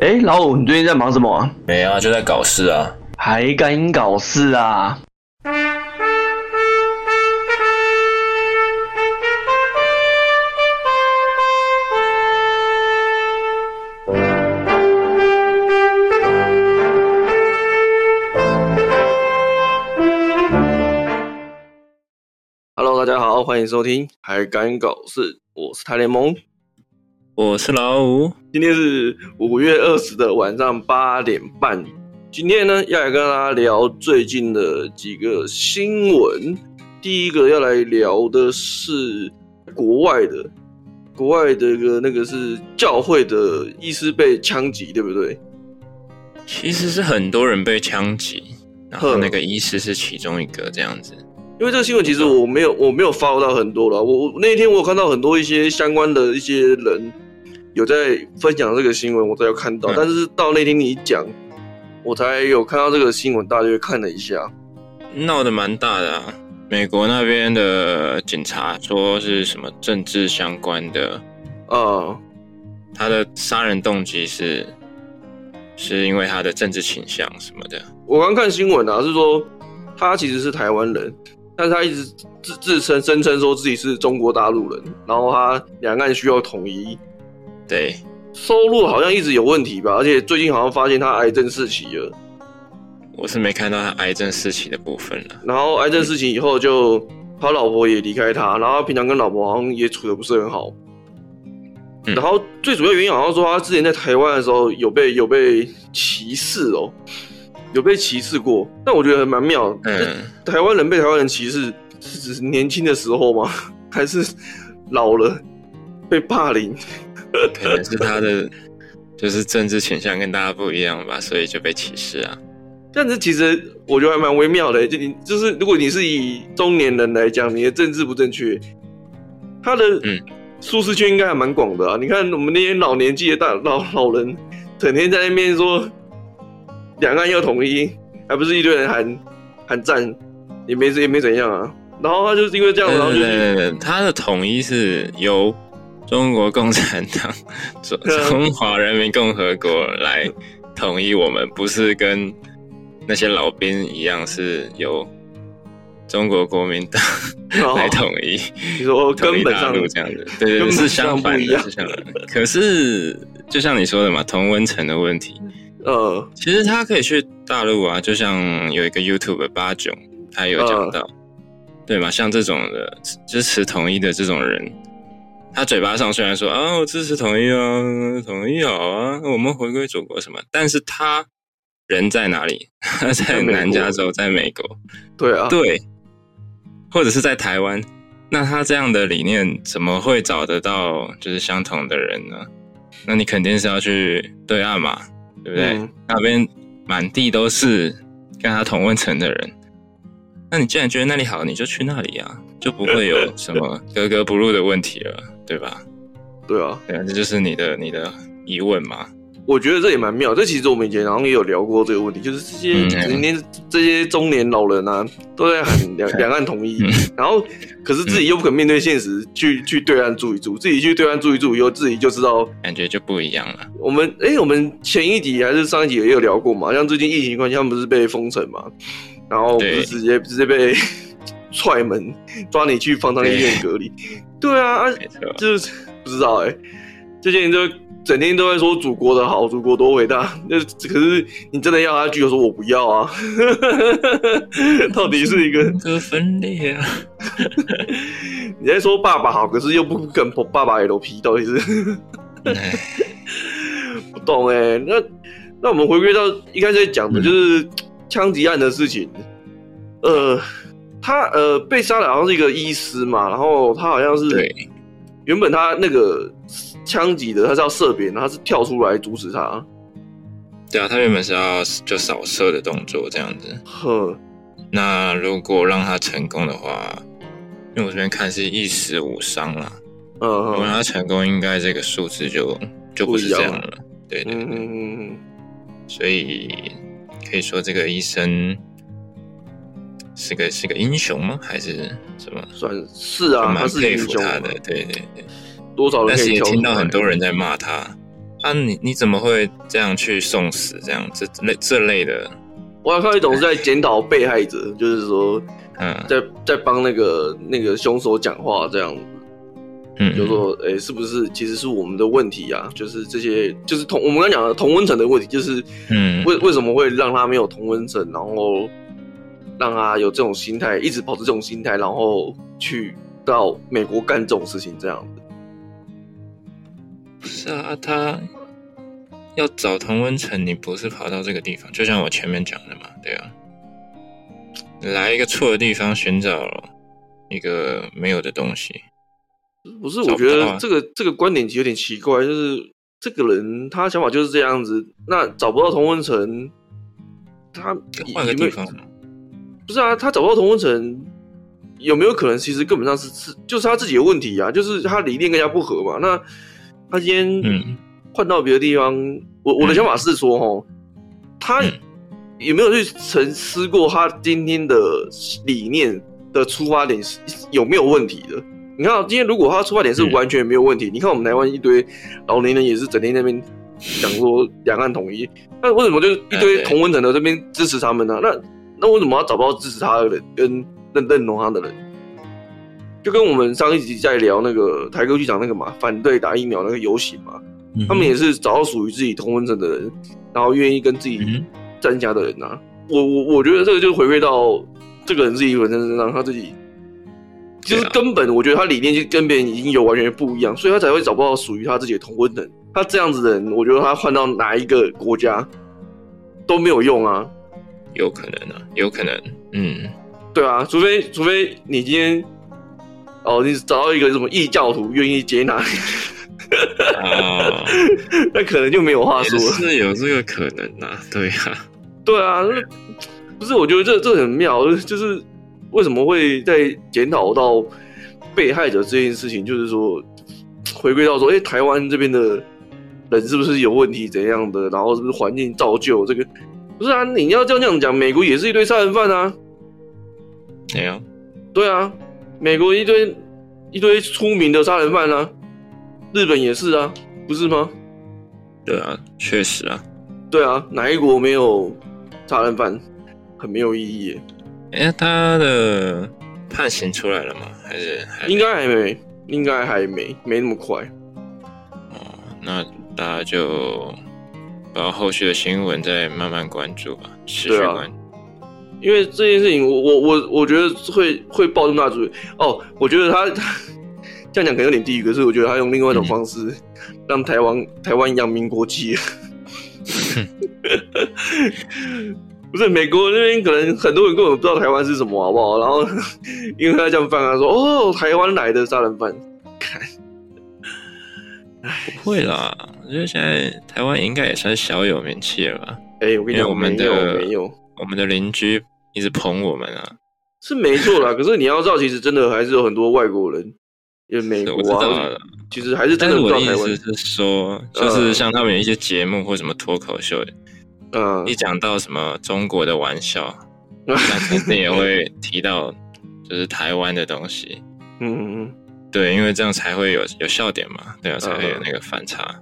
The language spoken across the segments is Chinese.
哎，老五，你最近在忙什么啊？没啊，就在搞事啊！还敢搞事啊？Hello，大家好，欢迎收听《还敢搞事》，我是台联盟。我是老五，今天是五月二十的晚上八点半。今天呢，要来跟大家聊最近的几个新闻。第一个要来聊的是国外的，国外的一个那个是教会的医师被枪击，对不对？其实是很多人被枪击，然后那个医师是其中一个这样子。因为这个新闻其实我没有我没有 follow 到很多了。我那一天我有看到很多一些相关的一些人。有在分享这个新闻，我才有看到。嗯、但是到那天你讲，我才有看到这个新闻，大约看了一下，闹得蛮大的啊。美国那边的警察说是什么政治相关的，呃，他的杀人动机是是因为他的政治倾向什么的。我刚看新闻啊，是说他其实是台湾人，但是他一直自自称声称说自己是中国大陆人，然后他两岸需要统一。对，收入好像一直有问题吧，而且最近好像发现他癌症四期了。我是没看到他癌症四期的部分了。然后癌症四期以后就，他老婆也离开他，然后平常跟老婆好像也处的不是很好。嗯、然后最主要原因好像说他之前在台湾的时候有被有被歧视哦，有被歧视过。但我觉得蛮妙，嗯，台湾人被台湾人歧视是指年轻的时候吗？还是老了被霸凌？可能是他的就是政治倾向跟大家不一样吧，所以就被歧视啊。这样子其实我觉得还蛮微妙的，就你就是如果你是以中年人来讲，你的政治不正确，他的嗯舒适圈应该还蛮广的啊。你看我们那些老年纪的大老老人，整天在那边说两岸要统一，还不是一堆人喊喊战，也没也没怎样啊。然后他就是因为这样，然后就是他的统一是由。中国共产党、中 中华人民共和国来统一我们，不是跟那些老兵一样，是由中国国民党 来统一。你说根本上这样子，对对，是相反的，是相反的。可是就像你说的嘛，同温层的问题。呃，其实他可以去大陆啊，就像有一个 YouTube 八九，他有讲到，对嘛？像这种的支持统一的这种人。他嘴巴上虽然说啊，我支持统一啊，统一好啊，我们回归祖国什么，但是他人在哪里？他在南加州，在美国。对啊，对，或者是在台湾。那他这样的理念怎么会找得到就是相同的人呢？那你肯定是要去对岸嘛，对不对？嗯、那边满地都是跟他同温层的人。那你既然觉得那里好，你就去那里啊，就不会有什么格格不入的问题了。对吧？对啊，对啊，这就是你的你的疑问嘛？我觉得这也蛮妙。这其实我们以前好像也有聊过这个问题，就是这些今天、嗯、这些中年老人啊，都在喊两两岸统一，嗯、然后可是自己又不肯面对现实，去、嗯、去对岸住一住，自己去对岸住一住以后，自己就知道感觉就不一样了。我们哎、欸，我们前一集还是上一集也有聊过嘛？像最近疫情关系，他们不是被封城嘛？然后不是直接直接被 踹门，抓你去方舱医院隔离。对啊，啊就是不知道哎、欸，这些人就整天都在说祖国的好，祖国多伟大。那可是你真的要他，就说我不要啊！到底是一个个分裂啊！你在说爸爸好，可是又不跟爸爸 LP，到底是不懂哎、欸。那那我们回归到一开始讲的就是枪击案的事情，呃。他呃被杀的好像是一个医师嘛，然后他好像是原本他那个枪击的他是要射别人，他是跳出来阻止他。对啊，他原本是要就扫射的动作这样子。呵，那如果让他成功的话，因为我这边看是一死五伤啦。嗯，如果他成功，应该这个数字就就不是这样了。对对对，嗯，所以可以说这个医生。是个是个英雄吗？还是什么？算是啊，蛮佩服他的。对对对，多少人？但是也听到很多人在骂他，啊你，你你怎么会这样去送死？这样这类这类的，我还看一种是在检讨被害者，就是说，嗯，在在帮那个那个凶手讲话这样子，嗯，就说，哎、欸，是不是其实是我们的问题啊？就是这些，就是同我们刚讲的同温层的问题，就是，嗯，为为什么会让他没有同温层，然后让他有这种心态，一直保持这种心态，然后去到美国干这种事情，这样子。不是啊，他要找同温层，你不是跑到这个地方，就像我前面讲的嘛，对啊，来一个错的地方寻找一个没有的东西。不是，我觉得这个这个观点有点奇怪，就是这个人他想法就是这样子，那找不到同温层，他换个地方。不是啊，他找不到同温层，有没有可能其实根本上是是就是他自己的问题啊？就是他理念跟人家不合嘛？那。他今天换到别的地方，嗯、我我的想法是说，哦，他有没有去沉思过他今天的理念的出发点是有没有问题的？你看，今天如果他出发点是完全没有问题，嗯、你看我们台湾一堆老年人也是整天在那边讲说两岸统一，那为什么就一堆同温层的这边支持他们呢？那那为什么要找不到支持他的人跟认认同他的人？就跟我们上一集在聊那个台哥去讲那个嘛，反对打疫苗那个游行嘛，嗯、他们也是找到属于自己同温层的人，然后愿意跟自己站下的人呐、啊。我我我觉得这个就回归到这个人自己本身身上，他自己就是根本我觉得他理念就跟别人已经有完全不一样，所以他才会找不到属于他自己的同温层。他这样子的人，我觉得他换到哪一个国家都没有用啊。有可能啊，有可能，嗯，对啊，除非除非你今天。哦，你找到一个什么异教徒愿意接纳你，啊，那可能就没有话说了。是有这个可能呐，对啊，对啊，不是？我觉得这这很妙，就是为什么会在检讨到被害者这件事情，就是说回归到说，哎，台湾这边的人是不是有问题怎样的？然后是不是环境造就这个？不是啊，你要这样讲，美国也是一堆杀人犯啊，没有，对啊。美国一堆一堆出名的杀人犯啊，日本也是啊，不是吗？对啊，确实啊，对啊，哪一国没有杀人犯？很没有意义。哎，他的判刑出来了吗？还是还应该还没，应该还没，没那么快。哦，那大家就把后续的新闻再慢慢关注吧，持续关注。因为这件事情我，我我我我觉得会会爆这么大主意哦。我觉得他他 这样讲可能有点地狱，可是我觉得他用另外一种方式让台湾、嗯、台湾扬名国际。不是美国那边可能很多人根本不知道台湾是什么，好不好？然后 因为他这样犯啊，说哦，台湾来的杀人犯，看，不会啦，我觉得现在台湾应该也算小有名气了吧？哎、欸，我跟你讲，我们的我们的邻居。一直捧我们啊，是没错啦。可是你要知道，其实真的还是有很多外国人，因为美国啊，其实还是真的不知道台湾。但是我的意思是说，就是像他们有一些节目或什么脱口秀，嗯，一讲到什么中国的玩笑，那肯定也会提到就是台湾的东西。嗯嗯嗯，对，因为这样才会有有笑点嘛，对啊，才会有那个反差。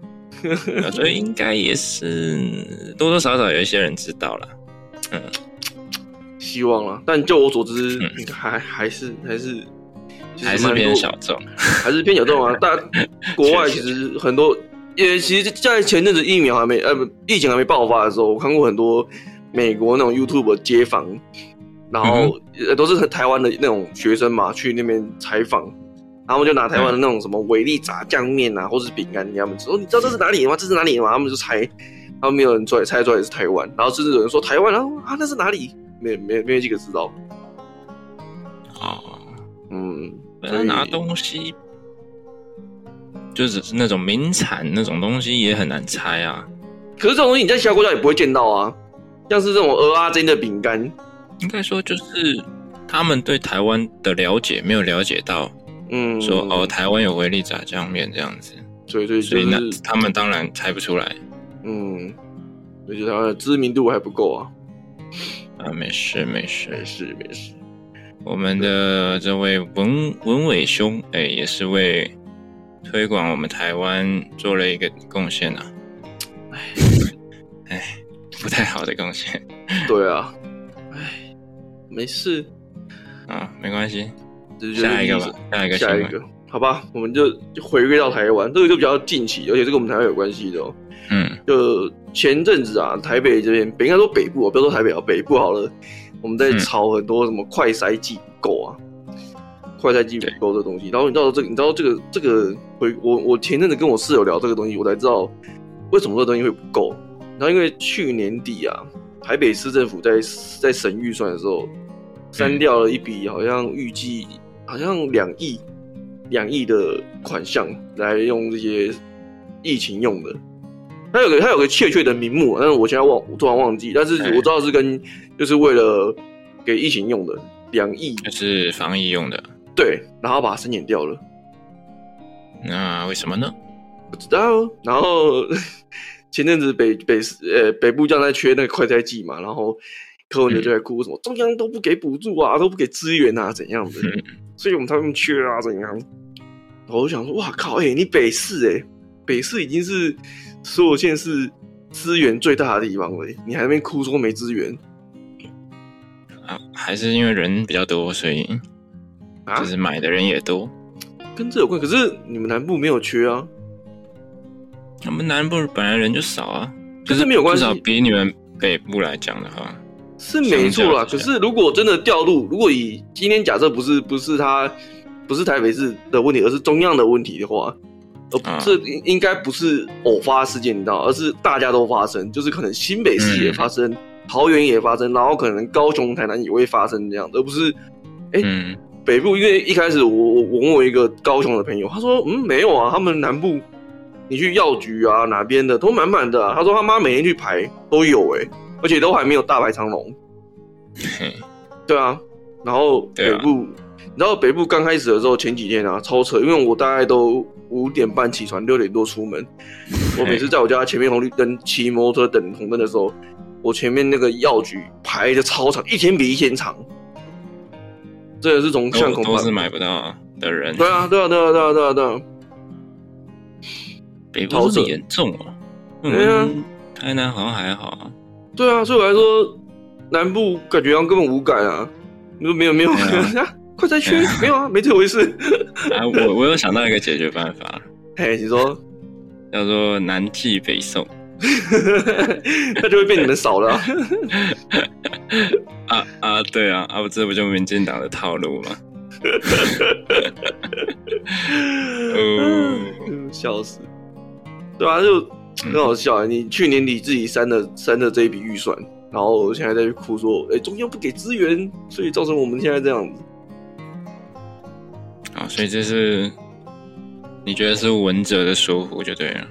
所以应该也是多多少少有一些人知道了，嗯。希望了，但就我所知，还还是还是还是偏小众，还是偏小众啊。但国外其实很多，也其实，在前阵子疫苗还没呃不疫情还没爆发的时候，我看过很多美国那种 YouTube 街访，然后都是台湾的那种学生嘛，去那边采访，然后就拿台湾的那种什么维力炸酱面啊，或者是饼干给他们吃，说你知道这是哪里吗？这是哪里吗？他们就猜，然后没有人出来猜出来是台湾，然后甚至有人说台湾，然后啊那是哪里？没没没有几个知道，哦，嗯，拿东西，就只是那种名产那种东西也很难猜啊。可是这种东西你在其他国家也不会见到啊，像是这种蚵仔煎的饼干，应该说就是他们对台湾的了解没有了解到，嗯，说哦台湾有维力炸酱面这样子，所以所以所以那他们当然猜不出来，嗯，而且他的知名度还不够啊。啊，没事没事没事没事。我们的这位文文伟兄，哎，也是为推广我们台湾做了一个贡献呐。哎，哎，不太好的贡献。对啊，哎，没事啊，没关系，下一个吧，下一个，下一个，好吧，我们就就回归到台湾，这个就比较近期，而且这个我们台湾有关系的哦。嗯，就前阵子啊，台北这边，北应该说北部啊，不要说台北啊，北部好了，我们在炒很多什么快筛剂不够啊，快筛剂不够的东西。然后你知道这个，你知道这个这个回我我前阵子跟我室友聊这个东西，我才知道为什么这个东西会不够。然后因为去年底啊，台北市政府在在审预算的时候，删掉了一笔好像预计好像两亿两亿的款项来用这些疫情用的。他有个他有个确切的名目，但是我现在忘，我突然忘记。但是我知道是跟就是为了给疫情用的两亿，就是防疫用的。对，然后把它删减掉了。那为什么呢？不知道。然后 前阵子北北呃北部将在缺那个快筛剂嘛，然后柯文哲就在哭什么、嗯、中央都不给补助啊，都不给资源啊，怎样的？嗯、所以我们他们缺啊，怎样？我就想说，哇靠！哎、欸，你北市哎、欸，北市已经是。所有县市资源最大的地方了，你还在那边哭说没资源？啊，还是因为人比较多，所以啊，就是买的人也多，跟这有关。可是你们南部没有缺啊，我们南部本来人就少啊，可是没有关系。至少比你们北部来讲的话，是没错啦。可是如果真的调入，如果以今天假设不是不是他不是台北市的问题，而是中央的问题的话。呃，这应应该不是偶发事件，你知道，而是大家都发生，就是可能新北市也发生，嗯、桃园也发生，然后可能高雄、台南也会发生这样，而不是，哎、欸，嗯、北部，因为一开始我我我问我一个高雄的朋友，他说，嗯，没有啊，他们南部，你去药局啊哪边的都满满的、啊，他说他妈每天去排都有哎、欸，而且都还没有大排长龙，对啊，然后北部。然后北部刚开始的时候，前几天啊，超扯，因为我大概都五点半起床，六点多出门。我每次在我家前面红绿灯骑摩托车等红灯的时候，我前面那个药局排的超长，一天比一天长。这也是从巷口都是买不到的人。对啊，对啊，对啊，对啊，对啊，对啊。北部好严重啊！对啊，台南好像还好啊。对啊，所以我来说，南部感觉上根本无感啊。你说没有没有。快再圈？没有啊，没这回事。啊，我我有想到一个解决办法。嘿，你说，叫做南寄北送，那就会被你们扫了。啊啊，对啊，啊，不这不就民进党的套路吗？嗯，笑死。对啊，就很好笑啊！你去年底自己删了删了这一笔预算，然后现在再去哭说，哎，中央不给资源，所以造成我们现在这样子。啊，所以这是你觉得是文哲的疏忽就对了。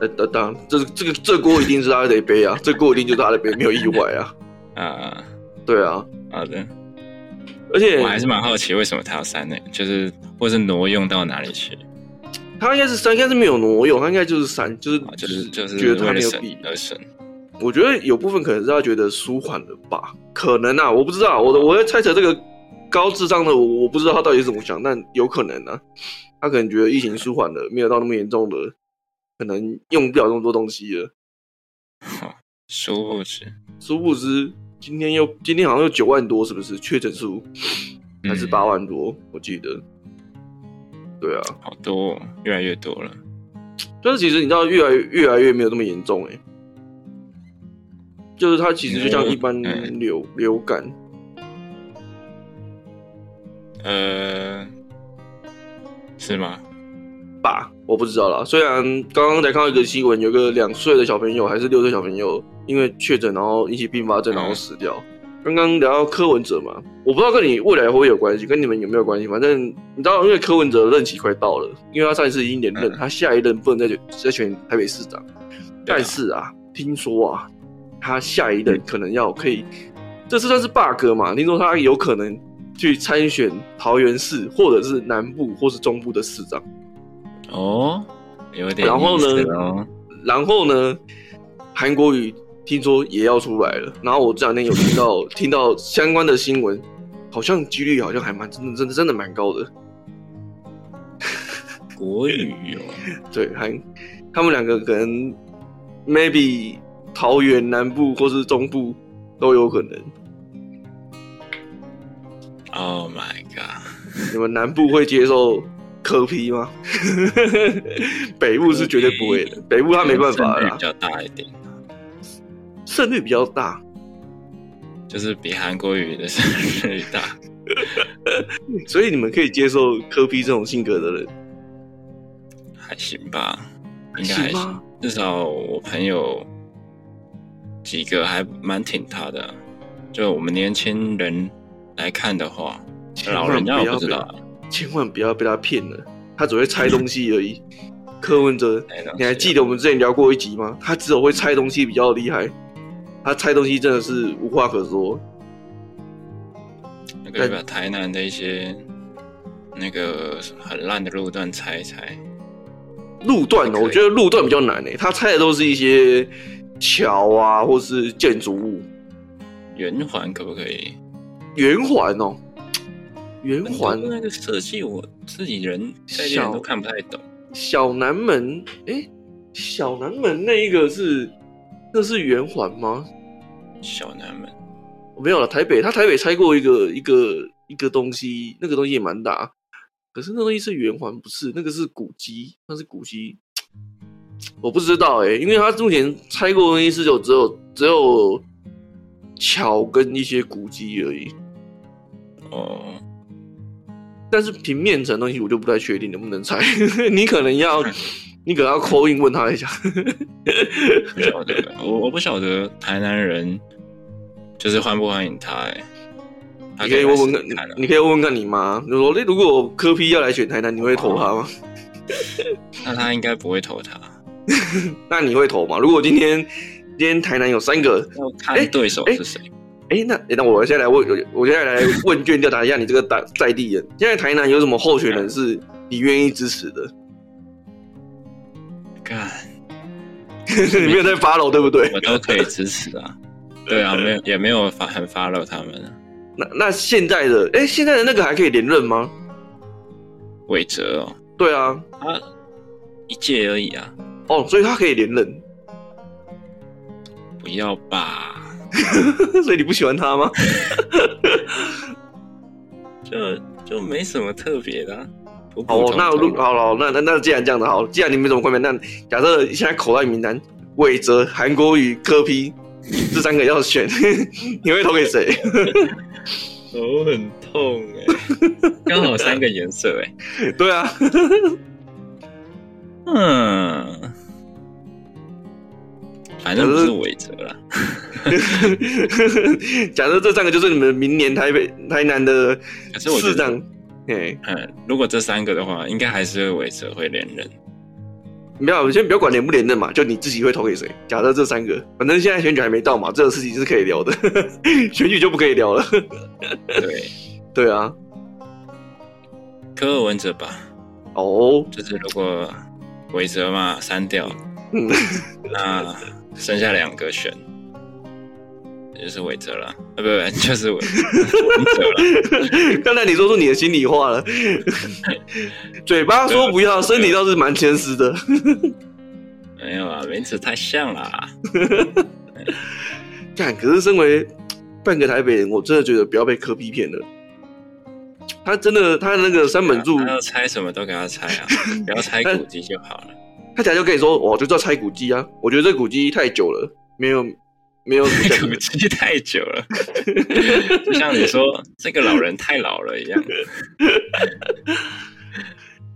呃，当当，这个这个这锅一定是他得背啊，这锅一定就是他得背，没有意外啊。啊，对啊，好的。而且我还是蛮好奇，为什么他要删呢？就是或是挪用到哪里去？他应该是删，应该是没有挪用，他应该就是删，就是就是就是觉得他没有必要删。我觉得有部分可能是他觉得舒缓了吧，可能啊，我不知道，我我在猜测这个。高智商的我，我不知道他到底是怎么想，但有可能呢、啊，他可能觉得疫情舒缓了，没有到那么严重了，可能用不了那么多东西了。殊不知，殊不知，今天又今天好像有九万多，是不是确诊数？还是八万多？嗯、我记得。对啊，好多，越来越多了。但是其实你知道，越来越越来越没有那么严重哎、欸，就是它其实就像一般流、嗯、流感。呃，是吗？爸，我不知道啦。虽然刚刚才看到一个新闻，有个两岁的小朋友还是六岁小朋友，因为确诊然后引起并发症，然后死掉。刚刚、嗯、聊到柯文哲嘛，我不知道跟你未来会不会有关系，跟你们有没有关系？反正你知道，因为柯文哲任期快到了，因为他上一次已经连任，嗯、他下一任不能再再选台北市长。但是啊，听说啊，他下一任可能要可以，这次算是 bug 嘛？听说他有可能。去参选桃园市，或者是南部，或是中部的市长。哦，有点。然后呢？然后呢？韩国瑜听说也要出来了。然后我这两天有听到 听到相关的新闻，好像几率好像还蛮真的，真的真的蛮高的。国语哦，对，韩他们两个可能 maybe 桃园南部或是中部都有可能。Oh my god！你们南部会接受柯 P 吗？北部是绝对不会的，北部他没办法了。比较大一点，胜率比较大，就是比韩国语的胜率大。所以你们可以接受柯 P 这种性格的人，还行吧？应该还行。至少我朋友几个还蛮挺他的。就我们年轻人来看的话，老人家我不知道，千万不要被他骗了。他只会猜东西而已。柯文哲，你还记得我们之前聊过一集吗？他只有会猜东西比较厉害，他猜东西真的是无话可说。那个把台南的一些那个很烂的路段猜一猜。路段哦，我觉得路段比较难诶。他猜的都是一些桥啊，或是建筑物。圆环可不可以？圆环哦，圆环那个设计，我自己人在这都看不太懂。小南门，哎、欸，小南门那一个是，那是圆环吗？小南门。没有了，台北他台北拆过一个一个一个东西，那个东西也蛮大，可是那东西是圆环，不是那个是古迹，那是古迹，我不知道哎、欸，因为他目前拆过的东西是有只有只有桥跟一些古迹而已，哦，但是平面层东西我就不太确定能不能拆，你可能要你可能要 call in 问他一下，不晓得，我我不晓得台南人。就是欢不欢迎他哎、欸，你可以问问看，你可以问问看你妈。你说，如果柯 P 要来选台南，你会投他吗？那他应该不会投他。那你会投吗？如果今天今天台南有三个，看对手是谁？欸，那、欸、那我现在来问，我现在来问卷调查一下你这个在在地人。现在台南有什么候选人是你愿意支持的？干，你 没有在 follow 对不对？我都可以支持啊。对啊，没有也没有发很 follow 他们。那那现在的哎，现在的那个还可以连任吗？韦哲哦，对啊，他一届而已啊。哦，所以他可以连任？不要吧？所以你不喜欢他吗？就就没什么特别的、啊。哦，那好了，那那那既然这样的好，既然你没什么关联，那假设现在口袋名单：韦哲、韩国瑜、柯 P。这三个要选，你会投给谁？手很痛哎，刚好三个颜色哎。对啊，嗯，反正不是韦哲啦。假设这三个就是你们明年台北、台南的市长，嗯，如果这三个的话，应该还是韦哲会连任。不要，先不要管连不连任嘛，就你自己会投给谁？假设这三个，反正现在选举还没到嘛，这个事情是可以聊的，选举就不可以聊了。对，对啊，柯文哲吧。哦，就是如果韦哲嘛删掉，嗯，那剩下两个选。就是韦哲了，啊不不，就是韦哲了。刚才你说出你的心里话了，嘴巴说不要，身体倒是蛮诚实的。没有啊，名字太像了。干，可是身为半个台北人，我真的觉得不要被柯 P 骗了。他真的，他那个三本柱，他要猜什么都给他猜啊，不要猜古籍就好了。他假如就跟你说，我就知道拆古迹啊，我觉得这古迹太久了，没有。没有古迹太久了，就像你说这个老人太老了一样。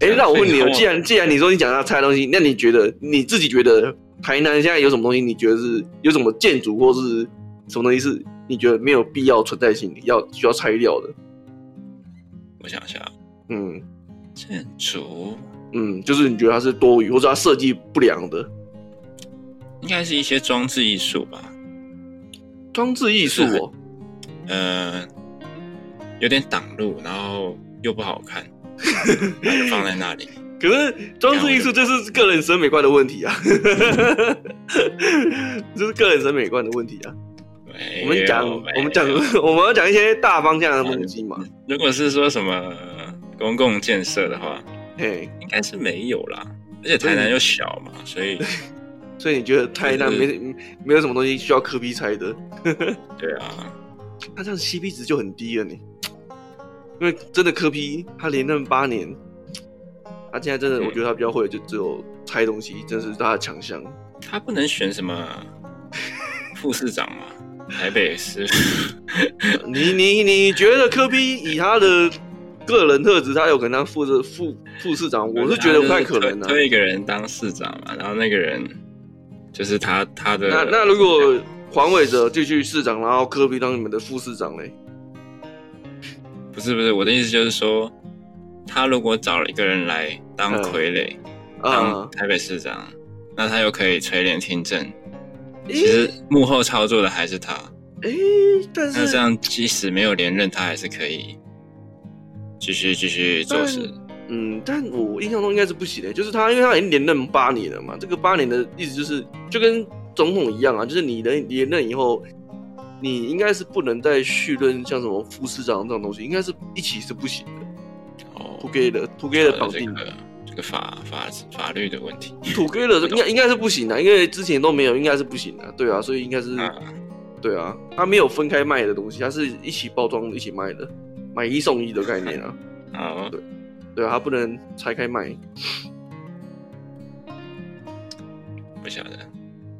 哎、欸，那我问你，既然既然你说你讲要拆东西，那你觉得你自己觉得台南现在有什么东西？你觉得是有什么建筑或是什么东西是你觉得没有必要存在心里要需要拆掉的？我想一下，嗯，建筑，嗯，就是你觉得它是多余或者它设计不良的，应该是一些装置艺术吧。装置艺术哦，呃，有点挡路，然后又不好看，就放在那里。可是装置艺术 就是个人审美观的问题啊，就是个人审美观的问题啊。我们讲，我们讲，我们要讲一些大方向的东西嘛。如果是说什么公共建设的话，嘿，应该是没有啦。而且台南又小嘛，所以所以你觉得台南没、就是、没有什么东西需要柯 P 拆的？对啊，他这样 CP 值就很低了，你，因为真的柯 P 他连任八年，他现在真的我觉得他比较会就只有猜东西，这是他的强项。他不能选什么 副市长吗？台北市？你你你觉得柯 P 以他的个人特质，他有可能当副副副副市长？我是觉得不太可能的、啊。推一个人当市长嘛，然后那个人就是他他的。那那如果黄伟哲继续市长，然后科比当你们的副市长嘞？不是不是，我的意思就是说，他如果找了一个人来当傀儡，嗯、当台北市长。那他又可以垂帘听政，其实幕后操作的还是他。哎，但是那这样即使没有连任，他还是可以继续继续做事。嗯，但我印象中应该是不行的，就是他，因为他已经连任八年了嘛。这个八年的意思就是，就跟总统一样啊，就是你连连任以后，你应该是不能再续任，像什么副市长这种东西，应该是一起是不行的。哦，together，together 绑定的。法法法律的问题，Together 应该应该是不行的，因为之前都没有，应该是不行的，对啊，所以应该是，啊对啊，他没有分开卖的东西，他是一起包装一起卖的，买一送一的概念啊，啊，对，对啊，他不能拆开卖，不晓得，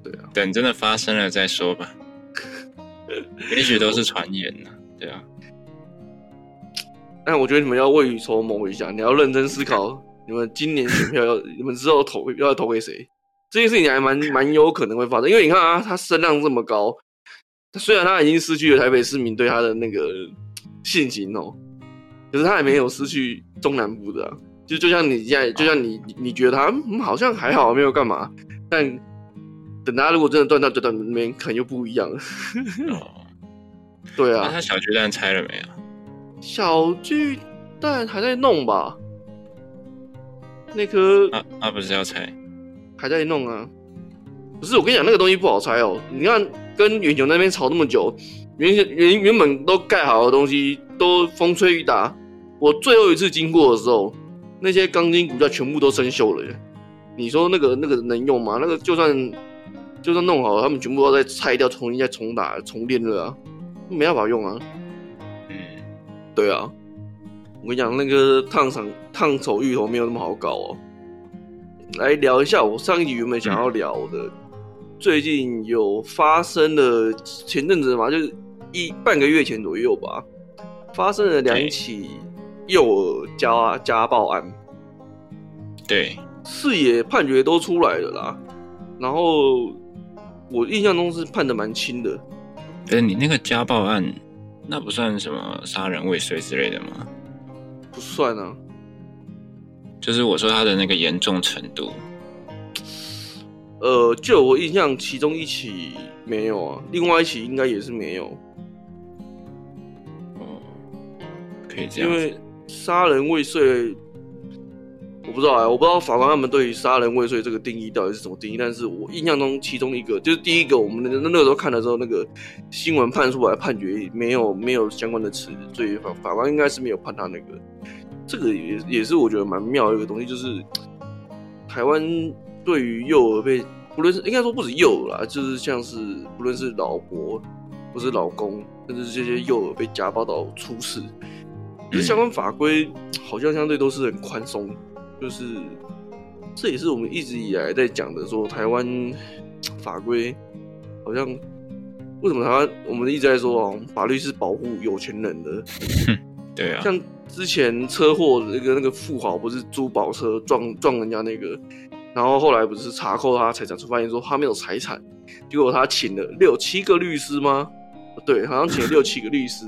对啊，等真的发生了再说吧，也许都是传言呢，对啊，但我觉得你们要未雨绸缪一下，你要认真思考。你们今年选票要，你们之后投要投给谁？这件事情还蛮蛮有可能会发生，因为你看啊，他声量这么高，虽然他已经失去了台北市民对他的那个信心哦，可是他还没有失去中南部的、就就像你现在，就像你你觉得他、嗯、好像还好，没有干嘛，但等他如果真的断掉，断掉那边可能又不一样了。哦，对啊，那他小巨蛋拆了没有？小巨蛋还在弄吧。那颗啊啊，不是要拆，还在弄啊。不是，我跟你讲，那个东西不好拆哦。你看，跟远雄那边吵那么久，原原原本都盖好的东西，都风吹雨打。我最后一次经过的时候，那些钢筋骨架全部都生锈了耶。你说那个那个能用吗？那个就算就算弄好了，他们全部都要再拆掉，重新再重打重练了啊，没办法用啊。嗯，对啊。我跟你讲，那个烫厂烫丑芋头没有那么好搞哦。来聊一下，我上一集原本想要聊的，最近有发生的前阵子嘛，就是一半个月前左右吧，发生了两起幼儿家家暴案。对，视野判决都出来了啦。然后我印象中是判的蛮轻的。哎，你那个家暴案，那不算什么杀人未遂之类的吗？不算啊，就是我说他的那个严重程度，呃，就我印象，其中一起没有啊，另外一起应该也是没有。因为杀人未遂。我不知道啊，我不知道法官他们对于杀人未遂这个定义到底是什么定义，但是我印象中其中一个就是第一个，我们那那个时候看的时候，那个新闻判出来判决没有没有相关的词，所以法法官应该是没有判他那个。这个也也是我觉得蛮妙的一个东西，就是台湾对于幼儿被不论是应该说不止幼儿啦，就是像是不论是老婆或是老公，甚至这些幼儿被家暴到出事，可是相关法规好像相对都是很宽松。就是，这也是我们一直以来在讲的，说台湾法规好像为什么台湾我们一直在说哦，法律是保护有钱人的。对啊，像之前车祸那个那个富豪不是租宝车撞撞人家那个，然后后来不是查扣他财产，出发现说他没有财产，结果他请了六七个律师吗？对，好像请了六七个律师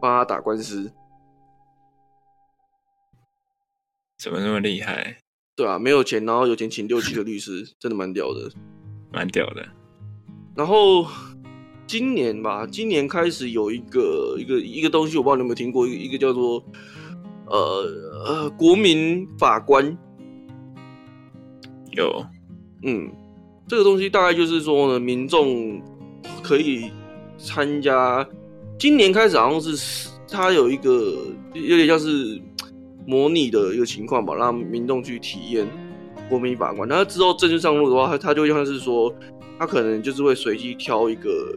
帮他打官司。怎么那么厉害？对啊，没有钱，然后有钱请六七个律师，真的蛮屌的，蛮屌的。然后今年吧，今年开始有一个一个一个东西，我不知道你有没有听过，一个一个叫做呃呃国民法官。有，嗯，这个东西大概就是说呢，民众可以参加。今年开始好像是他有一个有点像是。模拟的一个情况吧，让民众去体验。国民法官。那之后正式上路的话，他他就像是说，他可能就是会随机挑一个，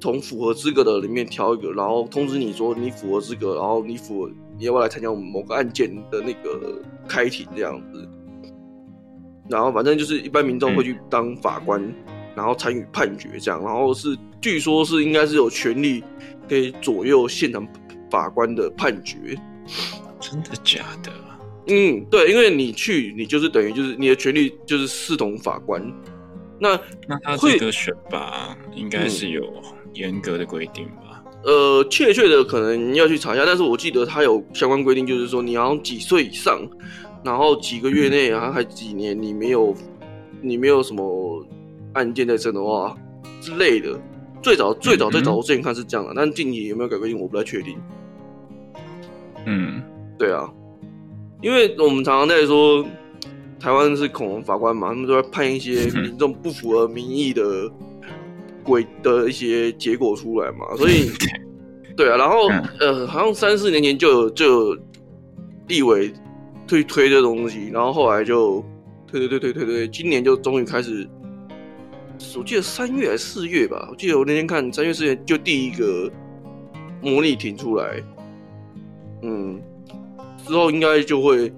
从符合资格的里面挑一个，然后通知你说你符合资格，然后你符合你要不要来参加我们某个案件的那个开庭这样子。然后反正就是一般民众会去当法官，然后参与判决这样。然后是据说是应该是有权利可以左右现场法官的判决。真的假的？嗯，对，因为你去，你就是等于就是你的权利就是视同法官。那那他这个选拔应该是有严格的规定吧？嗯、呃，确切的可能要去查一下，但是我记得他有相关规定，就是说你要几岁以上。然后几个月内啊，还几年，你没有，你没有什么案件在身的话之类的。最早最早最早我之前看是这样的，但近期有没有改规定，我不太确定。嗯，对啊，因为我们常常在说台湾是恐龙法官嘛，他们都在判一些 民众不符合民意的鬼的一些结果出来嘛，所以 对啊，然后呃，好像三四年前就有就有立委。推推这东西，然后后来就推推推推推推，今年就终于开始。我记得三月还是四月吧，我记得我那天看三月四月就第一个模拟庭出来，嗯，之后应该就会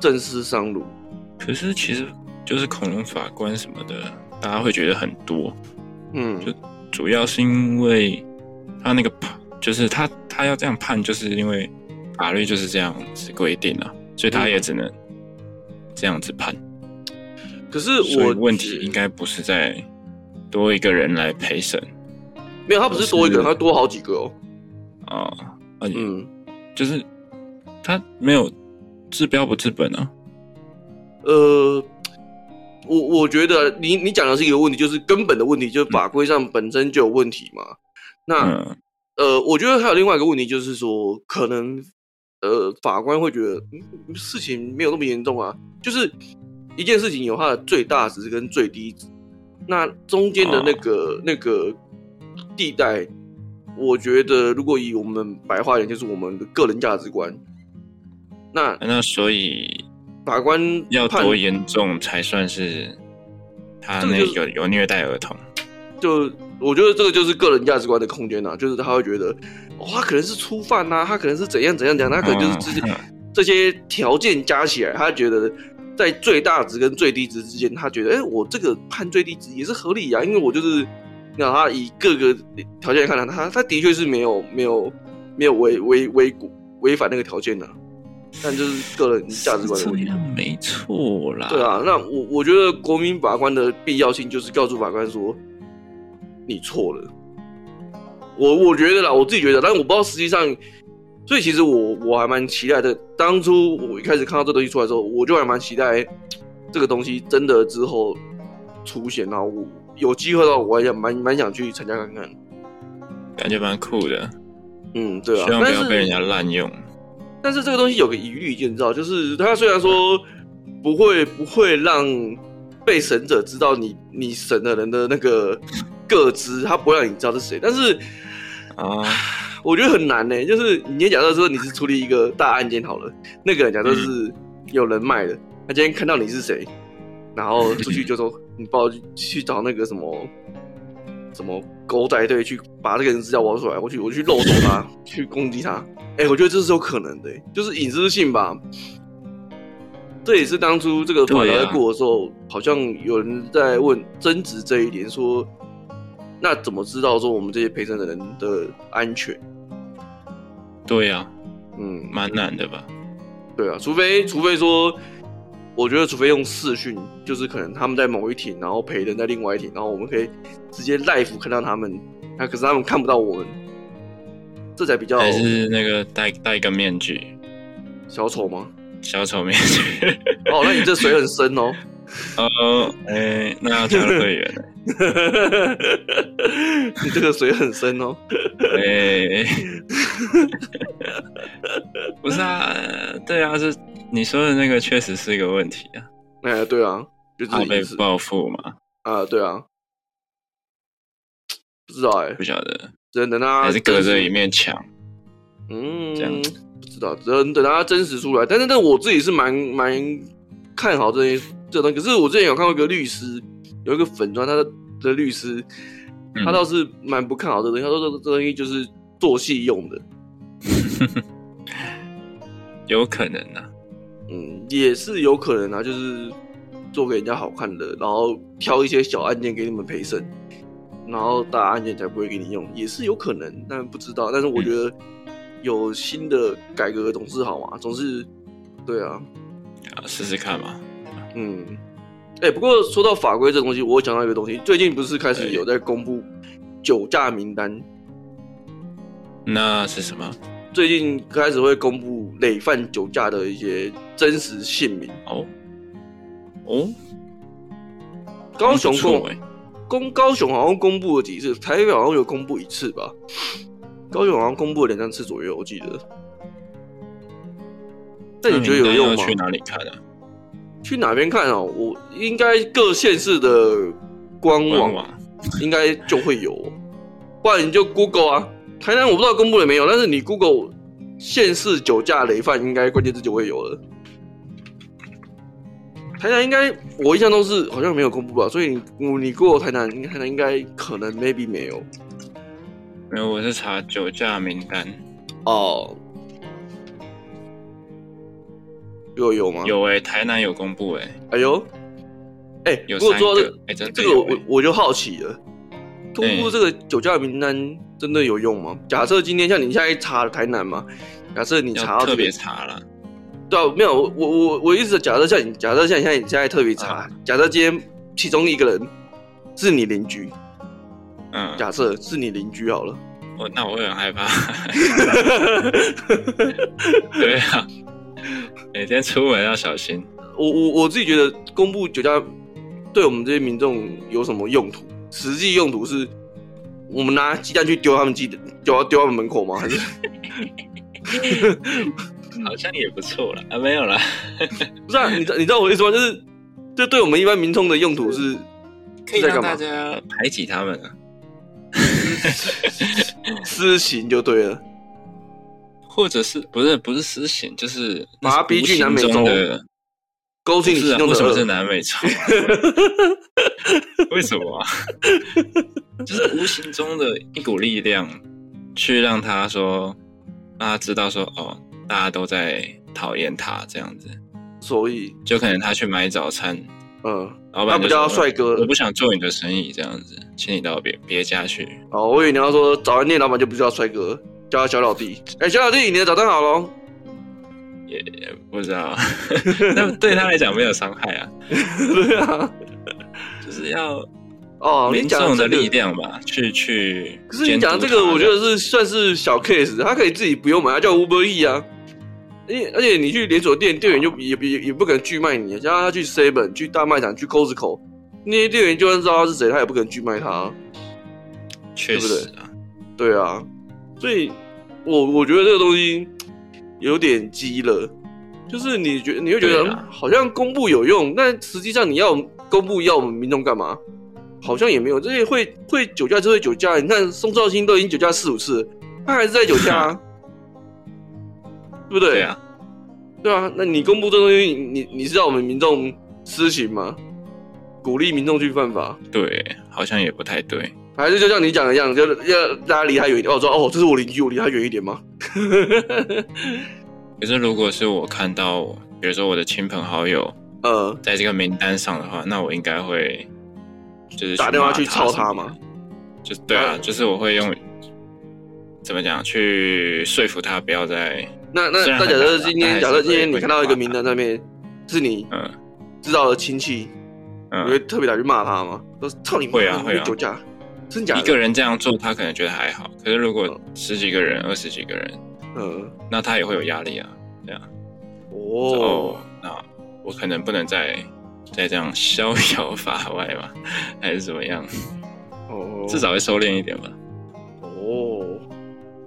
正式上路。可是其实就是恐龙法官什么的，大家会觉得很多，嗯，就主要是因为他那个判，就是他他要这样判，就是因为法律就是这样子规定了。所以他也只能这样子判。可是我问题应该不是在多一个人来陪审，没有，他不是多一个人，他多好几个哦。啊，嗯，就是他没有治标不治本啊。呃，我我觉得你你讲的是一个问题，就是根本的问题，就是法规上本身就有问题嘛。那、嗯、呃，我觉得还有另外一个问题，就是说可能。呃，法官会觉得事情没有那么严重啊，就是一件事情有它的最大值跟最低值，那中间的那个、哦、那个地带，我觉得如果以我们白话一点，就是我们的个人价值观。那那所以法官要多严重才算是他那个有虐待儿童？就我觉得这个就是个人价值观的空间呐、啊，就是他会觉得。哦、他可能是初犯呐、啊，他可能是怎样怎样怎样，他可能就是这些、嗯、这些条件加起来，他觉得在最大值跟最低值之间，他觉得，哎、欸，我这个判最低值也是合理啊，因为我就是让他以各个条件来看他，他的确是没有没有没有违违违违反那个条件的，但就是个人价值观的问题，没错啦。对啊，那我我觉得国民法官的必要性就是告诉法官说，你错了。我我觉得啦，我自己觉得，但是我不知道实际上，所以其实我我还蛮期待的。当初我一开始看到这东西出来的时候，我就还蛮期待这个东西真的之后出现，然后我有机会的话，我还想蛮蛮想去参加看看，感觉蛮酷的。嗯，对啊，希望不要被人家滥用。但是这个东西有个疑虑，你知道，就是他虽然说不会不会让被审者知道你你审的人的那个个资，他不会让你知道是谁，但是。啊，我觉得很难呢。就是你假设说你是处理一个大案件好了，那个人假设是有人脉的，他今天看到你是谁，然后出去 就说你帮我去找那个什么什么狗仔队去把这个人资料挖出来，我去我去漏走他，去攻击他。哎、欸，我觉得这是有可能的，就是隐私性吧。这也是当初这个法条在过的时候，啊、好像有人在问争执这一点说。那怎么知道说我们这些陪审的人的安全？对呀、啊，嗯，蛮难的吧？对啊，除非除非说，我觉得除非用视讯，就是可能他们在某一艇，然后陪人在另外一艇，然后我们可以直接 live 看到他们，那可是他们看不到我们，这才比较。还是那个戴戴一个面具，小丑吗？小丑面具。哦，那你这水很深哦。哦，哎、欸，那要加会员。你这个水很深哦。哎、欸，不是啊，对啊，是你说的那个确实是一个问题啊。哎、欸，对啊，就是被报复嘛。啊，对啊，不知道哎、欸，不晓得，只能等他还是隔着一面墙。嗯，这样不知道，只能等他真实出来。但是，但我自己是蛮蛮。看好这些这东西。可是我之前有看过一个律师，有一个粉专，他的的律师，他倒是蛮不看好这东西。他说这这东西就是做戏用的，有可能啊，嗯，也是有可能啊，就是做给人家好看的，然后挑一些小案件给你们陪审，然后大案件才不会给你用，也是有可能，但不知道。但是我觉得有新的改革总是好嘛，总是对啊，啊，试试看嘛。嗯，哎、欸，不过说到法规这东西，我想到一个东西，最近不是开始有在公布酒驾名单？那是什么？最近开始会公布累犯酒驾的一些真实姓名。哦哦，高雄公公高雄好像公布了几次，台北好像有公布一次吧？高雄好像公布了两三次左右，我记得。那你觉得有用吗？去哪里看啊？去哪边看哦？我应该各县市的官网应该就会有，不然你就 Google 啊。台南我不知道公布了没有，但是你 Google 县市酒驾累犯，应该关键字就会有了。台南应该我印象中是好像没有公布吧，所以你你 Google 台南，台南应该可能 maybe 没有。没有，我是查酒驾名单。哦。有有吗？有哎、欸，台南有公布哎、欸。哎呦，哎、欸，有三个。哎、欸，这个我我就好奇了，公布这个酒驾名单真的有用吗？欸、假设今天像你现在查台南嘛，假设你查特别查了，对啊，没有，我我我意思假设像你，假设像你现在你现在特别查，啊、假设今天其中一个人是你邻居，嗯，假设是你邻居好了，我那我会很害怕，对啊。每天出门要小心。我我我自己觉得公布酒驾对我们这些民众有什么用途？实际用途是我们拿鸡蛋去丢他们鸡蛋，丢丢他们门口吗？还是？好像也不错了啊，没有了。不是啊，你你知道我的意思吗？就是这对我们一般民众的用途是可以让大家排挤他们啊，私刑就对了。或者是不是不是私刑，就是把他逼去南美洲的勾进你心中的。为什么是南美洲？为什么啊？就是无形中的一股力量，去让他说，让他知道说，哦，大家都在讨厌他这样子。所以，就可能他去买早餐，嗯，老板不叫他帅哥，我不想做你的生意，这样子，请你到别别家去。哦，我以为你要说早餐店老板就不叫帅哥。叫他小老弟，哎、欸，小老弟，你的早餐好喽？也也不知道，那对他来讲没有伤害啊。对啊，就是要哦，民众的力量吧，去去。可是你讲的这个，我觉得是算是小 case，他可以自己不用买，他叫 Uber E 啊。而且你去连锁店，店员就也也也不可能拒卖你，叫他去 Seven、去大卖场、去 Costco，那些店员就算知道他是谁，他也不可能拒卖他。确实啊，对啊。所以，我我觉得这个东西有点鸡了，就是你觉你会觉得好像公布有用，但实际上你要公布要我们民众干嘛？好像也没有。这些会会酒驾就会酒驾，你看宋兆兴都已经酒驾四五次，他还是在酒驾啊，对不对？对啊，对啊。那你公布这东西，你你是要我们民众施行吗？鼓励民众去犯法？对，好像也不太对。还是就像你讲的一样，就要大家离他远一点。我说哦，这是我邻居，我离他远一点吗？可是如果是我看到，比如说我的亲朋好友，呃，在这个名单上的话，那我应该会就是打电话去抄他吗？就对啊，就是我会用怎么讲去说服他不要再。那那那假设今天，假设今天你看到一个名单上面是你嗯知道的亲戚，嗯，你会特别打去骂他吗？说操你妈，会啊会一个人这样做，他可能觉得还好。可是如果十几个人、二十几个人，嗯，那他也会有压力啊，这样。哦，那我可能不能再再这样逍遥法外吧，还是怎么样？哦，至少会收敛一点吧。哦，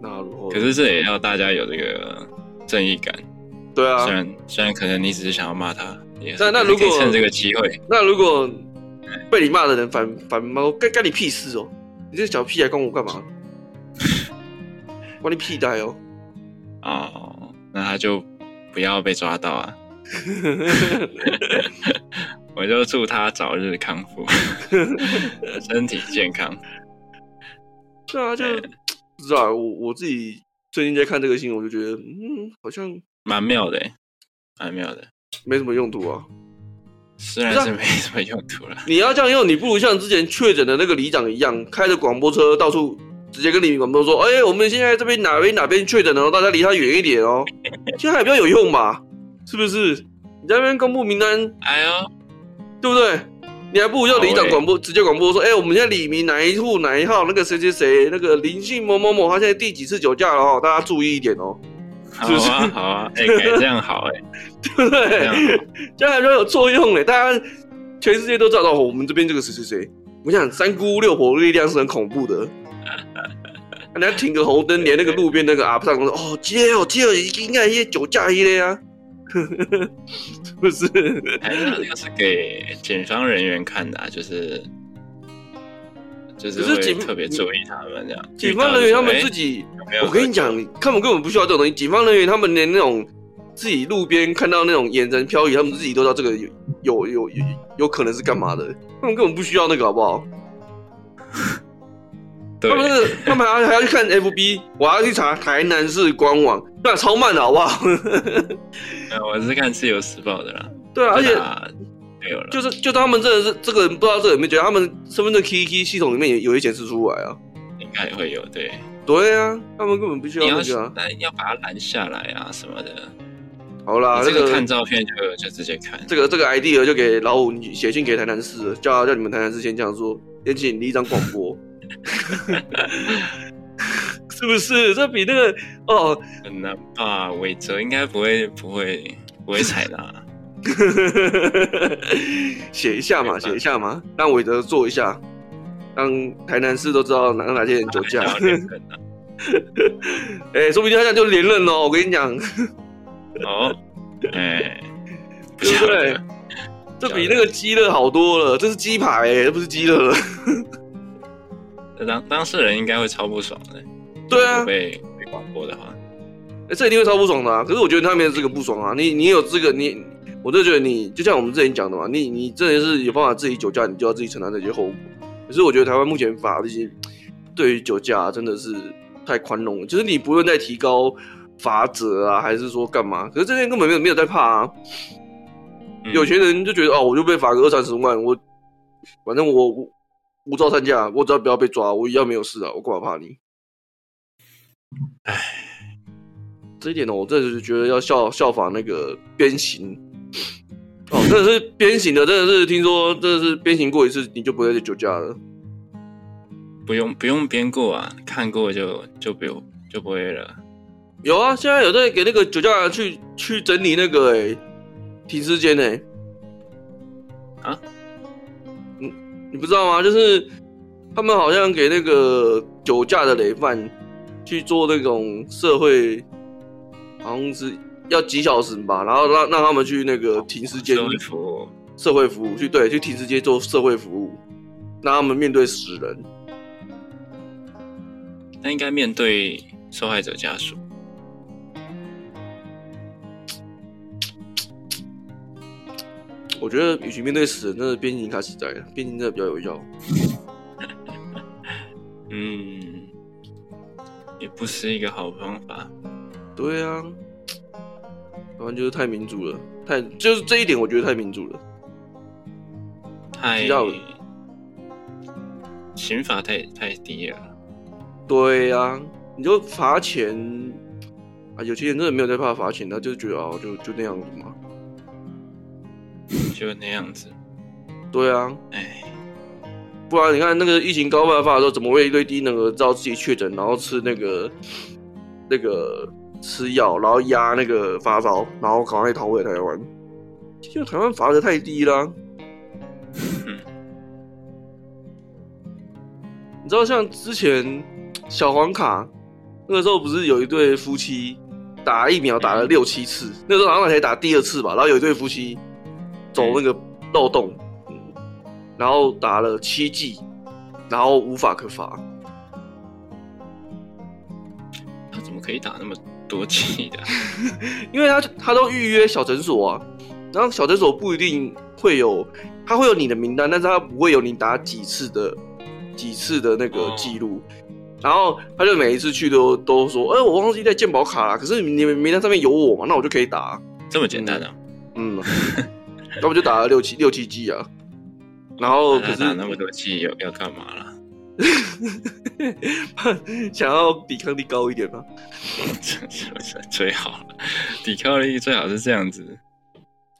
那如果可是这也要大家有这个正义感。对啊，虽然虽然可能你只是想要骂他，也那那如果趁这个机会，那如果。被你骂的人反反骂我，干干你屁事哦！你这个小屁孩关我干嘛？关你屁呆哦！哦，那他就不要被抓到啊！我就祝他早日康复，身体健康。对啊，就不知道我我自己最近在看这个新闻，我就觉得嗯，好像蛮妙的，蛮妙的，没什么用途啊。虽然是没什么用途了。你要这样用，你不如像之前确诊的那个里长一样，开着广播车到处直接跟里民广播说：“哎、欸，我们现在这边哪边哪边确诊了，大家离他远一点哦。”现在还比较有用吧？是不是？你在那边公布名单，哎呦，对不对？你还不如叫里长广播，直接广播说：“哎、欸，我们现在李明哪一户哪一号那个谁谁谁，那个林姓某某某，他现在第几次酒驾了哦，大家注意一点哦。”好啊，好啊，哎、欸，这样好哎，对不对？这样，还比较有作用哎，大家全世界都知道我们这边这个谁谁谁。我想三姑六婆力量是很恐怖的，人家停个红灯，连那个路边那个阿伯说：“哦，接哦接哦，应该一些酒驾一类啊。”是不是，还是那个是给检方人员看的，啊，就是。就是警特别注意他们这样，警方人员他们自己，我跟你讲，他们根本不需要这种东西。警方人员他们连那种自己路边看到那种眼神飘移，他们自己都知道这个有有有有有可能是干嘛的，他们根本不需要那个，好不好？他们那个，他们还要还要去看 FB，我还要去查台南市官网，那超慢的，好不好？我是看自由时报的啦。对啊，而且。就是，就他们真的是这个人不知道这个有没有觉得他们身份证 K K 系统里面也有一显示出来啊？应该也会有，对。对啊，他们根本不需要那个、啊，要把它拦下来啊什么的。好啦，这个看照片就就直接看。这个这个 ID 就给老五写信给台南市，叫叫你们台南市先这样说，先请你一张广播，是不是？这比那个哦很难吧？韦哲应该不会不会不会采纳。写一下嘛，写一下嘛，让韦德做一下，让台南市都知道哪哪些人酒驾。哎、欸，说不定他这样就连任哦！我跟你讲。哦，哎、欸，对不对？这比那个鸡肋好多了，这是鸡排哎、欸，这不是鸡肋了。当当事人应该会超不爽的。对啊，被被广播的话，这一定会超不爽的啊！可是我觉得他没有这个不爽啊，你你有这个你。我就觉得你就像我们之前讲的嘛，你你真的是有办法自己酒驾，你就要自己承担这些后果。可是我觉得台湾目前法律对于酒驾真的是太宽容了，就是你不用再提高罚则啊，还是说干嘛？可是这些根本没有没有在怕啊。有钱人就觉得哦，我就被罚个二三十万，我反正我无照参驾，我只要不要被抓，我一样没有事啊，我干嘛怕你？唉，这一点呢，我真的是觉得要效效仿那个鞭刑。哦，真的是鞭刑的，真的是听说，真的是鞭刑过一次，你就不会再酒驾了。不用不用鞭过啊，看过就就不用就不会了。有啊，现在有在给那个酒驾去去整理那个哎、欸，停尸间哎。啊？你你不知道吗？就是他们好像给那个酒驾的累犯去做那种社会，好像是。要几小时吧，然后让让他们去那个停尸间，社会服务，社会服务去对，去停尸间做社会服务，让他们面对死人。那应该面对受害者家属。我觉得与其面对死人，真的鞭刑卡实在，鞭刑真的比较有效。嗯，也不是一个好方法。对啊。台湾就是太民主了，太就是这一点，我觉得太民主了，太刑罚太太低了。对呀、啊，你就罚钱啊，有些人真的没有在怕罚钱，他就觉得哦，就就那样子嘛，就那样子。对啊，哎，不然你看那个疫情高爆发的时候，怎么会一堆低能儿知道自己确诊，然后吃那个那个。吃药，然后压那个发烧，然后赶快逃回台湾。因为台湾罚则太低了、啊。你知道，像之前小黄卡那个时候，不是有一对夫妻打疫苗打了六七次？那个时候好像才打第二次吧。然后有一对夫妻走那个漏洞，然后打了七剂，然后无法可罚。他怎么可以打那么？多气的，因为他他都预约小诊所啊，然后小诊所不一定会有，他会有你的名单，但是他不会有你打几次的几次的那个记录。哦、然后他就每一次去都都说，哎、欸，我忘记带健保卡了，可是你们名单上面有我嘛，那我就可以打。这么简单的、啊？嗯，那我就打了六七六七 G 啊。然后可是 打那么多 G 要要干嘛了？想要抵抗力高一点吗？最好，抵抗力最好是这样子，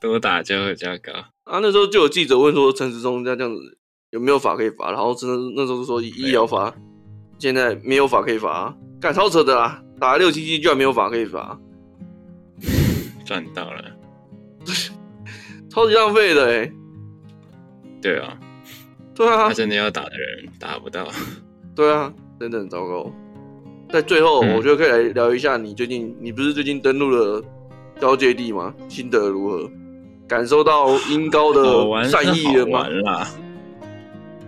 多打就会比较高。啊，那时候就有记者问说陈时中这样子有没有法可以罚，然后真的那时候就说医疗罚现在没有法可以罚，干超扯的啦！打了六七七居然没有法可以罚，赚到了，超级浪费的哎。对啊。对啊，他真的要打的人打不到。对啊，真的很糟糕。在最后，我觉得可以来聊一下你最近，你不是最近登录了交界地吗？心得如何？感受到音高的善意了吗？玩啦。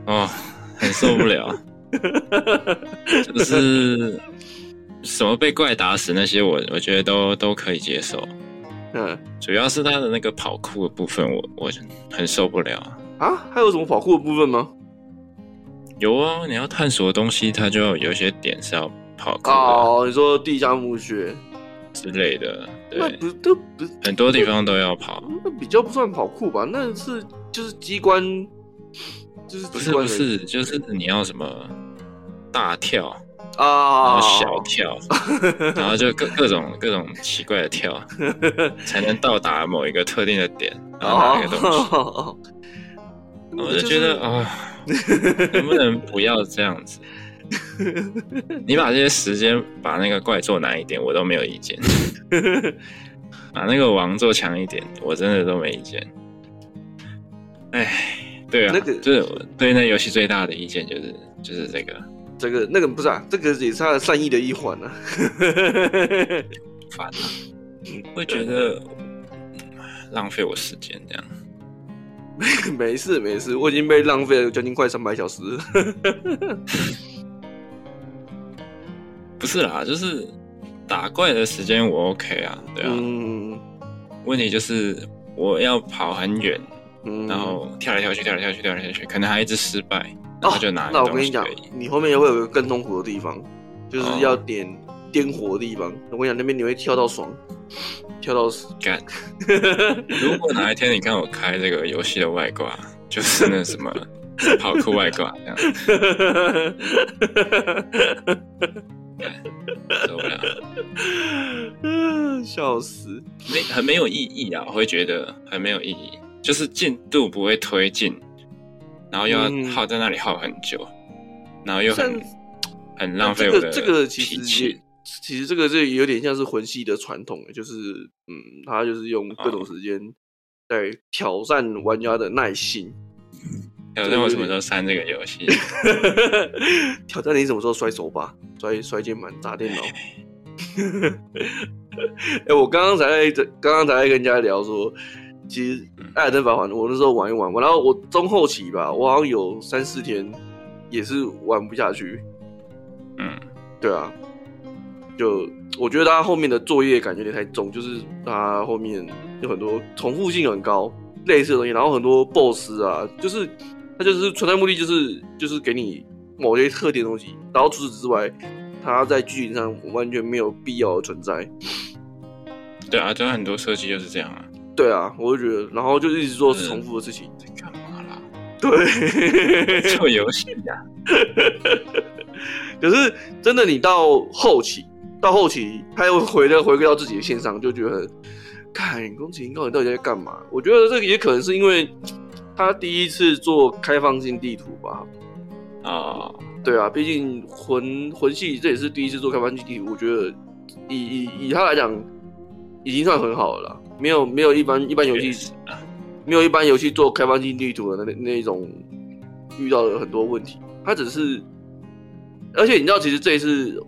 哦，很受不了。就是什么被怪打死那些我，我我觉得都都可以接受。嗯，主要是他的那个跑酷的部分我，我我很受不了。啊，还有什么跑酷的部分吗？有啊，你要探索的东西，它就有些点是要跑酷的。哦，你说地下墓穴之类的，对，那不都不很多地方都要跑，那比较不算跑酷吧？那是就是机关，就是不是不是，就是你要什么大跳啊，小跳，然后就各各种各种奇怪的跳，才能到达某一个特定的点，然后拿那个东西。我就觉得啊，能不能不要这样子？你把这些时间把那个怪做难一点，我都没有意见。把那个王做强一点，我真的都没意见。哎，对啊，那个就是我对那游戏最大的意见就是就是这个，这个那个不是啊，这个也是他的善意的一环啊。烦啊，会觉得浪费我时间这样。没 没事没事，我已经被浪费了将近快三百小时。不是啦，就是打怪的时间我 OK 啊，对啊。嗯。问题就是我要跑很远，嗯、然后跳来跳去，跳来跳去，跳来跳去，可能还一直失败，然后就拿、哦。那我跟你讲，你后面也会有个更痛苦的地方，就是要点点火的地方。我跟你讲，那边你会跳到爽。跳到死干！如果哪一天你看我开这个游戏的外挂，就是那什么 跑酷外挂这样，受不了，笑死！没很没有意义啊，我会觉得很没有意义，就是进度不会推进，然后又要耗在那里耗很久，嗯、然后又很很浪费我的脾气。其实这个是有点像是魂系的传统，就是嗯，他就是用各种时间在挑战玩家的耐心。挑战我什么时候删这个游戏？挑战你什么时候摔手把、摔摔键盘、砸电脑？哎、欸，我刚刚才在刚刚才在跟人家聊说，其实《艾尔登法环》我那时候玩一玩，玩然后我中后期吧，我好像有三四天也是玩不下去。嗯，对啊。就我觉得他后面的作业感觉有点太重，就是他后面有很多重复性很高，类似的东西，然后很多 BOSS 啊，就是他就是存在目的就是就是给你某些特定的东西，然后除此之外，他在剧情上完全没有必要的存在。对啊，就很多设计就是这样啊。对啊，我就觉得，然后就一直做重复的事情，在干嘛啦？对，做游戏呀。可是真的，你到后期。到后期，他又回了回归到自己的线上，就觉得，看宫崎英高，你到底在干嘛？我觉得这个也可能是因为他第一次做开放性地图吧。啊，对啊，毕竟魂魂系这也是第一次做开放性地图，我觉得以以以他来讲，已经算很好了啦。没有没有一般一般游戏，没有一般游戏做开放性地图的那那一种遇到了很多问题。他只是，而且你知道，其实这一次。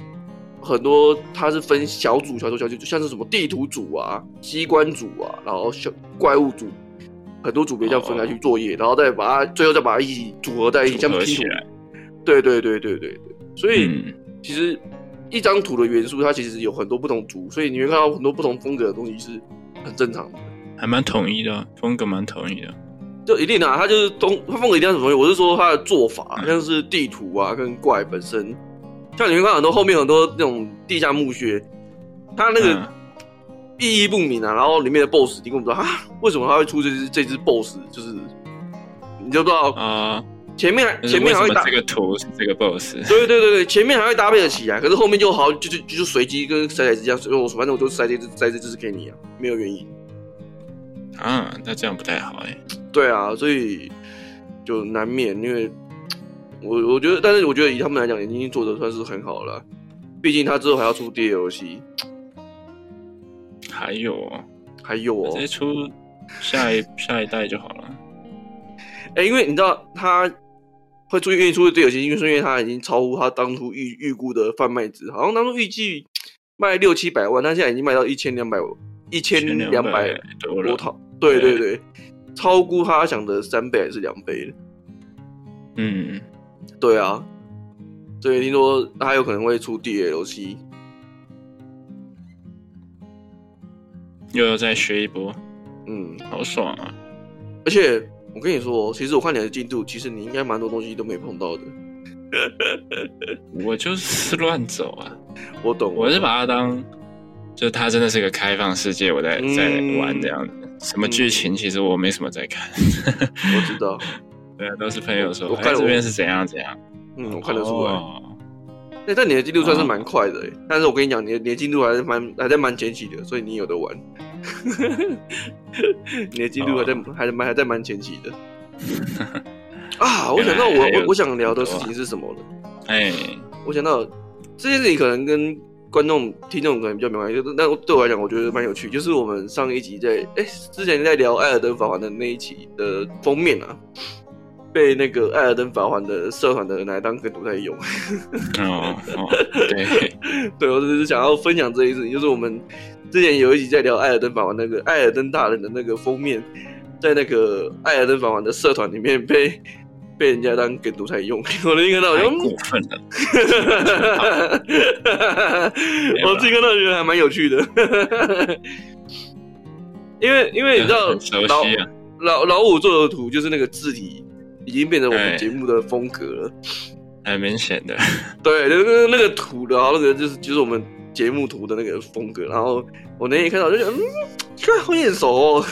很多它是分小组、小组、小组，就像是什么地图组啊、机关组啊，然后小怪物组，很多组别这样分开去作业，哦、然后再把它最后再把它一起组合在一起，这样拼图。对对对对对对，所以、嗯、其实一张图的元素它其实有很多不同组，所以你会看到很多不同风格的东西是很正常的。还蛮统一的，风格蛮统一的。就一定啊，它就是东，它风格一定要什么？我是说它的做法，像是地图啊，跟怪本身，像你们看很多后面很多那种地下墓穴，它那个意义不明啊，然后里面的 BOSS 你根本不知道啊，为什么他会出这只这只 BOSS，就是你就不知道啊。前面前面还会搭这个图是这个 BOSS，对对对对，前面还会搭配得起来，可是后面就好就就就随机跟骰骰子一样，所以我反正我就塞这只塞这只给你啊，没有原因啊，那这样不太好哎、欸。对啊，所以就难免，因为我我觉得，但是我觉得以他们来讲，已经做的算是很好了。毕竟他之后还要出 DLC，还有哦，还有哦，直接出下一下一代就好了。哎、欸，因为你知道他。会出愿意出的 DLC，因为是因为他已经超乎他当初预预估的贩卖值，好像当初预计卖六七百万，他现在已经卖到一千两百一千两百多套，对对对，超估他想的三倍还是两倍？嗯，对啊，所以听说他有可能会出 DLC，又要再学一波，嗯，好爽啊，而且。我跟你说，其实我看你的进度，其实你应该蛮多东西都没碰到的。我就是乱走啊，我懂，我是把它当，就它真的是个开放世界，我在、嗯、在玩这样子。什么剧情，其实我没什么在看。我知道，对啊，都是朋友说，我看这边是怎样怎样。嗯，我看得出来。哎、哦，但你的进度算是蛮快的、但是我跟你讲，你的你的进度还是蛮还在蛮前期的，所以你有得玩。你的进度还在、oh. 还蛮还在蛮前期的 啊！我想到我我我想聊的事情是什么了？哎，我想到这件事情可能跟观众听众可能比较没关系，但对我来讲，我觉得蛮有趣。就是我们上一集在哎、欸、之前在聊《艾尔登法环》的那一期的封面啊，被那个《艾尔登法环》的社团的人来当梗图在用。哦哦，对对，我只是想要分享这一次，就是我们。之前有一集在聊《艾尔登法环》那个艾尔登大人的那个封面，在那个《艾尔登法环》的社团里面被 被人家当梗图在用，我能看到，我过分了。我自己看到觉得还蛮有趣的，因为因为你知道老老老五做的图就是那个字体已经变成我们节目的风格了，很明显的。对，就是那个图的，那个就是就是我们。节目图的那个风格，然后我那天一看到就觉得，嗯，这好眼熟哦。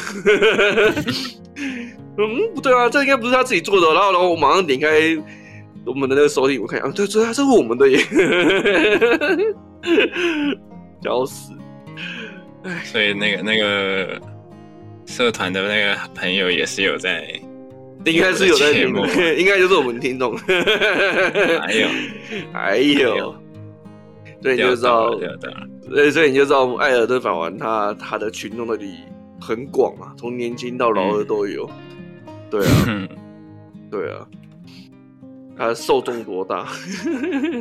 嗯，不对啊，这应该不是他自己做的。然后，然后我马上点开我们的那个手机，我看啊，对，对啊，这是我们的耶，笑死。所以那个那个社团的那个朋友也是有在，应该是有在听，应该就是我们听众。还有，还有。所以你就知道，所以所以你就知道，艾尔顿法环他他的群众的底很广啊，从年轻到老的都有。嗯、对啊，对啊，他受众多大？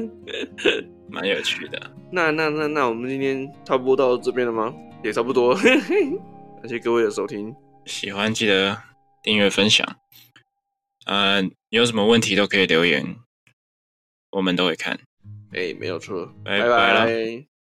蛮有趣的。那那那那，我们今天差不多到这边了吗？也差不多。感谢各位的收听，喜欢记得订阅分享。呃，有什么问题都可以留言，我们都会看。哎，没有错，拜拜。拜拜。